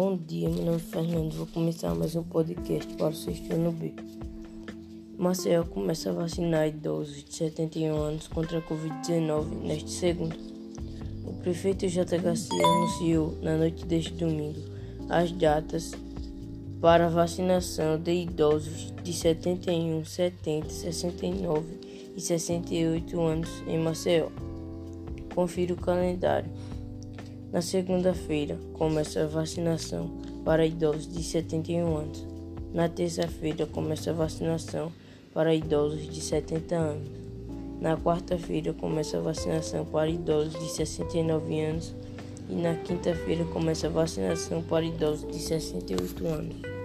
Bom dia, meu nome é Fernando. Vou começar mais um podcast para o sexto ano B. Maceió começa a vacinar idosos de 71 anos contra a Covid-19 neste segundo. O prefeito J. Garcia anunciou na noite deste domingo as datas para a vacinação de idosos de 71, 70, 69 e 68 anos em Maceió. Confira o calendário. Na segunda-feira, começa a vacinação para idosos de 71 anos. Na terça-feira, começa a vacinação para idosos de 70 anos. Na quarta-feira, começa a vacinação para idosos de 69 anos. E na quinta-feira, começa a vacinação para idosos de 68 anos.